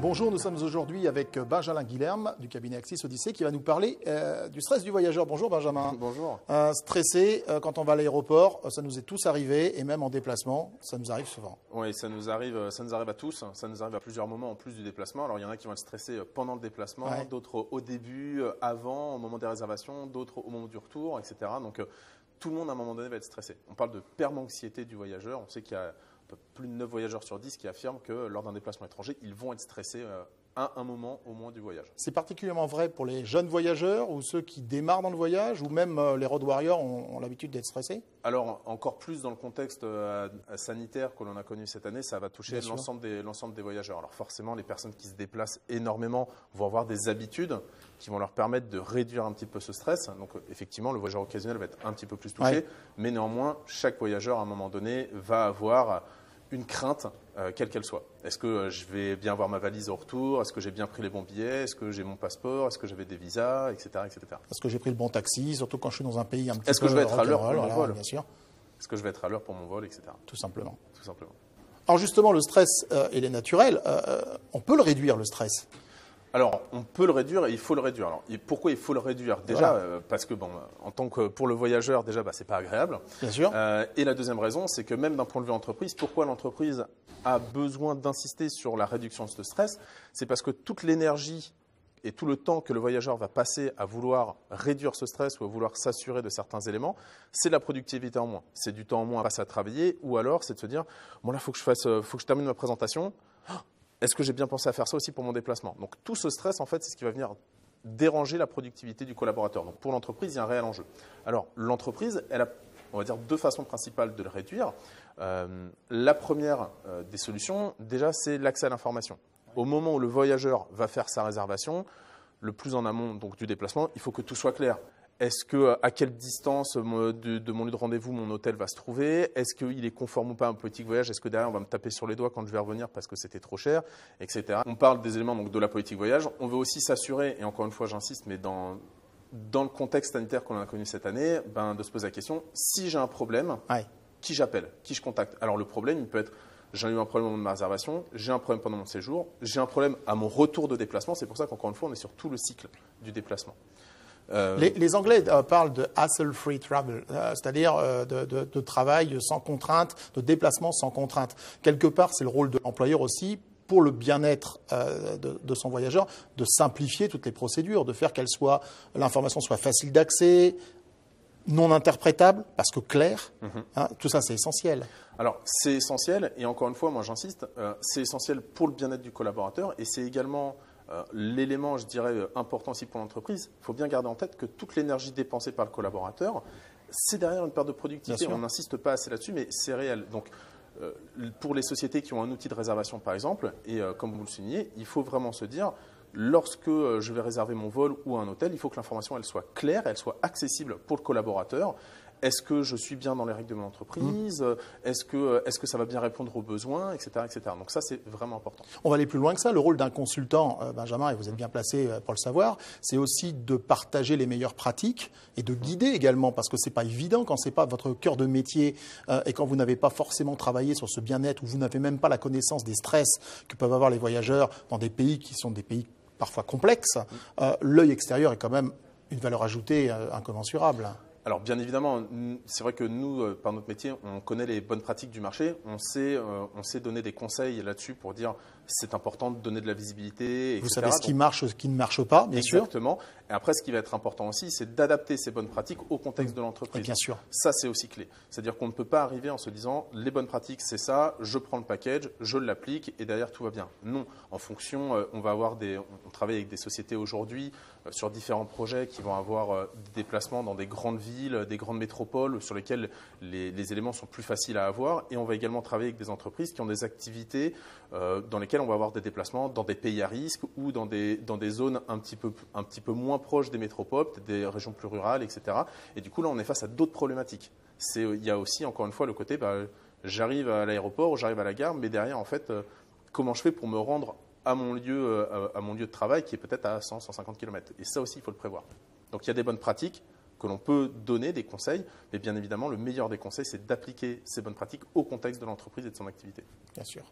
Bonjour, nous sommes aujourd'hui avec Benjamin Guilherme du cabinet Axis Odyssée qui va nous parler euh, du stress du voyageur. Bonjour Benjamin. Bonjour. Euh, stressé euh, quand on va à l'aéroport, ça nous est tous arrivé et même en déplacement, ça nous arrive souvent. Oui, ça nous arrive, ça nous arrive à tous. Ça nous arrive à plusieurs moments en plus du déplacement. Alors il y en a qui vont être stressés pendant le déplacement, d'autres au début, avant, au moment des réservations, d'autres au moment du retour, etc. Donc tout le monde à un moment donné va être stressé. On parle de permanxiété du voyageur. On sait qu'il y a plus de 9 voyageurs sur 10 qui affirment que lors d'un déplacement étranger, ils vont être stressés euh, à un moment au moins du voyage. C'est particulièrement vrai pour les jeunes voyageurs ou ceux qui démarrent dans le voyage ou même euh, les road warriors ont, l'habitude d'être stressés? Alors encore plus dans le contexte euh, sanitaire que l'on a connu cette année, ça va toucher l'ensemble des, des voyageurs. Alors forcément, les personnes qui se déplacent énormément vont avoir des habitudes qui vont leur permettre de réduire un petit peu ce stress. Donc effectivement, le voyageur occasionnel va être un petit peu plus touché, mais néanmoins, chaque voyageur à un moment donné va avoir une crainte, euh, quelle qu'elle soit. Est-ce que euh, je vais bien avoir ma valise au retour? Est-ce que j'ai bien pris les bons billets? Est-ce que j'ai mon passeport? Est-ce que j'avais des visas? Etc. etc. Est-ce que j'ai pris le bon taxi? Surtout quand je suis dans un pays un petit peu. Est-ce que je vais être à l'heure pour mon vol? Bien sûr. Est-ce que je vais être à l'heure pour mon vol, etc. Tout simplement. Tout simplement. Alors justement, le stress, euh, il est naturel. on peut le réduire, le stress. Alors, on peut le réduire et il faut le réduire. Alors, pourquoi il faut le réduire? Déjà, euh, parce que bon, en tant que pour le voyageur, déjà, bah, c'est pas agréable. Bien sûr. Euh, et la deuxième raison, c'est que même d'un point de vue entreprise, pourquoi l'entreprise a besoin d'insister sur la réduction de ce stress? C'est parce que toute l'énergie et tout le temps que le voyageur va passer à vouloir réduire ce stress ou à vouloir s'assurer de certains éléments, c'est la productivité en moins. C'est du temps en moins à passer à travailler, ou alors c'est de se dire bon là, faut que je fasse, euh, faut que je termine ma présentation. Est-ce que j'ai bien pensé à faire ça aussi pour mon déplacement? Donc tout ce stress, en fait, c'est ce qui va venir déranger la productivité du collaborateur. Donc pour l'entreprise, il y a un réel enjeu. Alors l'entreprise, elle a, on va dire, deux façons principales de le réduire. Euh, la première euh, des solutions, déjà, c'est l'accès à l'information. Au moment où le voyageur va faire sa réservation, le plus en amont donc, du déplacement, il faut que tout soit clair. Est-ce que à quelle distance euh, de, mon lieu de rendez-vous mon hôtel va se trouver? Est-ce qu'il est conforme ou pas à un politique voyage? Est-ce que derrière on va me taper sur les doigts quand je vais revenir parce que c'était trop cher, etc. On parle des éléments donc de la politique voyage. On veut aussi s'assurer, et encore une fois j'insiste, mais dans dans le contexte sanitaire qu'on a connu cette année, ben, de se poser la question si j'ai un problème, qui j'appelle, qui je contacte? Alors le problème, il peut être j'ai eu un problème au moment de ma réservation, j'ai un problème pendant mon séjour, j'ai un problème à mon retour de déplacement. C'est pour ça qu'encore une fois, on est sur tout le cycle du déplacement. Euh, les, Anglais euh, parlent de hassle-free travel, euh, c'est-à-dire de, travail sans contrainte, de déplacement sans contrainte. Quelque part, c'est le rôle de l'employeur aussi pour le bien-être de, son voyageur, de simplifier toutes les procédures, de faire qu'elle soit l'information soit facile d'accès, non interprétable, parce que clair. Mhm. Hein, tout ça, c'est essentiel. Alors, c'est essentiel, et encore une fois, moi j'insiste, c'est essentiel pour le bien-être du collaborateur, et c'est également l'élément, je dirais, euh, important aussi pour l'entreprise, il faut bien garder en tête que toute l'énergie dépensée par le collaborateur, c'est derrière une perte de productivité. On n'insiste pas assez là-dessus, mais c'est réel. Donc, euh, pour les sociétés qui ont un outil de réservation, par exemple, et comme vous le soulignez, il faut vraiment se dire, lorsque je vais réserver mon vol ou un hôtel, il faut que l'information elle soit claire, elle soit accessible pour le collaborateur est-ce que je suis bien dans les règles de mon entreprise mmh. Est-ce que, est que ça va bien répondre aux besoins, etc. etc. Donc ça, c'est vraiment important. On va aller plus loin que ça. Le rôle d'un consultant, euh, Benjamin, et vous êtes bien placé euh, pour le savoir, c'est aussi de partager les meilleures pratiques et de guider également, parce que ce n'est pas évident quand ce n'est pas votre cœur de métier euh, et quand vous n'avez pas forcément travaillé sur ce bien-être ou vous n'avez même pas la connaissance des stress que peuvent avoir les voyageurs dans des pays qui sont des pays parfois complexes. Mmh. L'œil extérieur est quand même une valeur ajoutée incommensurable. Alors bien évidemment, c'est vrai que nous, euh, par notre métier, on connaît les bonnes pratiques du marché, on sait, euh, on sait donner des conseils là-dessus pour dire c'est important de donner de la visibilité. Etc. Vous savez ce qui marche, ce qui ne marche pas, bien sûr. Exactement. Et après, ce qui va être important aussi, c'est d'adapter ces bonnes pratiques au contexte de l'entreprise. Bien sûr. Ça, c'est aussi clé. C'est-à-dire qu'on ne peut pas arriver en se disant les bonnes pratiques, c'est ça, je prends le package, je l'applique et derrière tout va bien. Non. En fonction, euh, on va avoir des, on travaille avec des sociétés aujourd'hui euh, sur différents projets qui vont avoir euh, des déplacements dans des grandes villes, des grandes métropoles sur lesquelles les, les éléments sont plus faciles à avoir. Et on va également travailler avec des entreprises qui ont des activités dans lesquelles on va avoir des déplacements dans des pays à risque ou dans des, dans des zones un petit, peu, un petit peu moins proches des métropoles, des régions plus rurales, etc. Et du coup, là, on est face à d'autres problématiques. Il y a aussi, encore une fois, le côté, bah, j'arrive à l'aéroport, j'arrive à la gare, mais derrière, en fait, euh, comment je fais pour me rendre à mon lieu, euh, à mon lieu de travail qui est peut-être à 100, 150 km. Et ça aussi, il faut le prévoir. Donc il y a des bonnes pratiques que l'on peut donner, des conseils, mais bien évidemment, le meilleur des conseils, c'est d'appliquer ces bonnes pratiques au contexte de l'entreprise et de son activité. Bien sûr.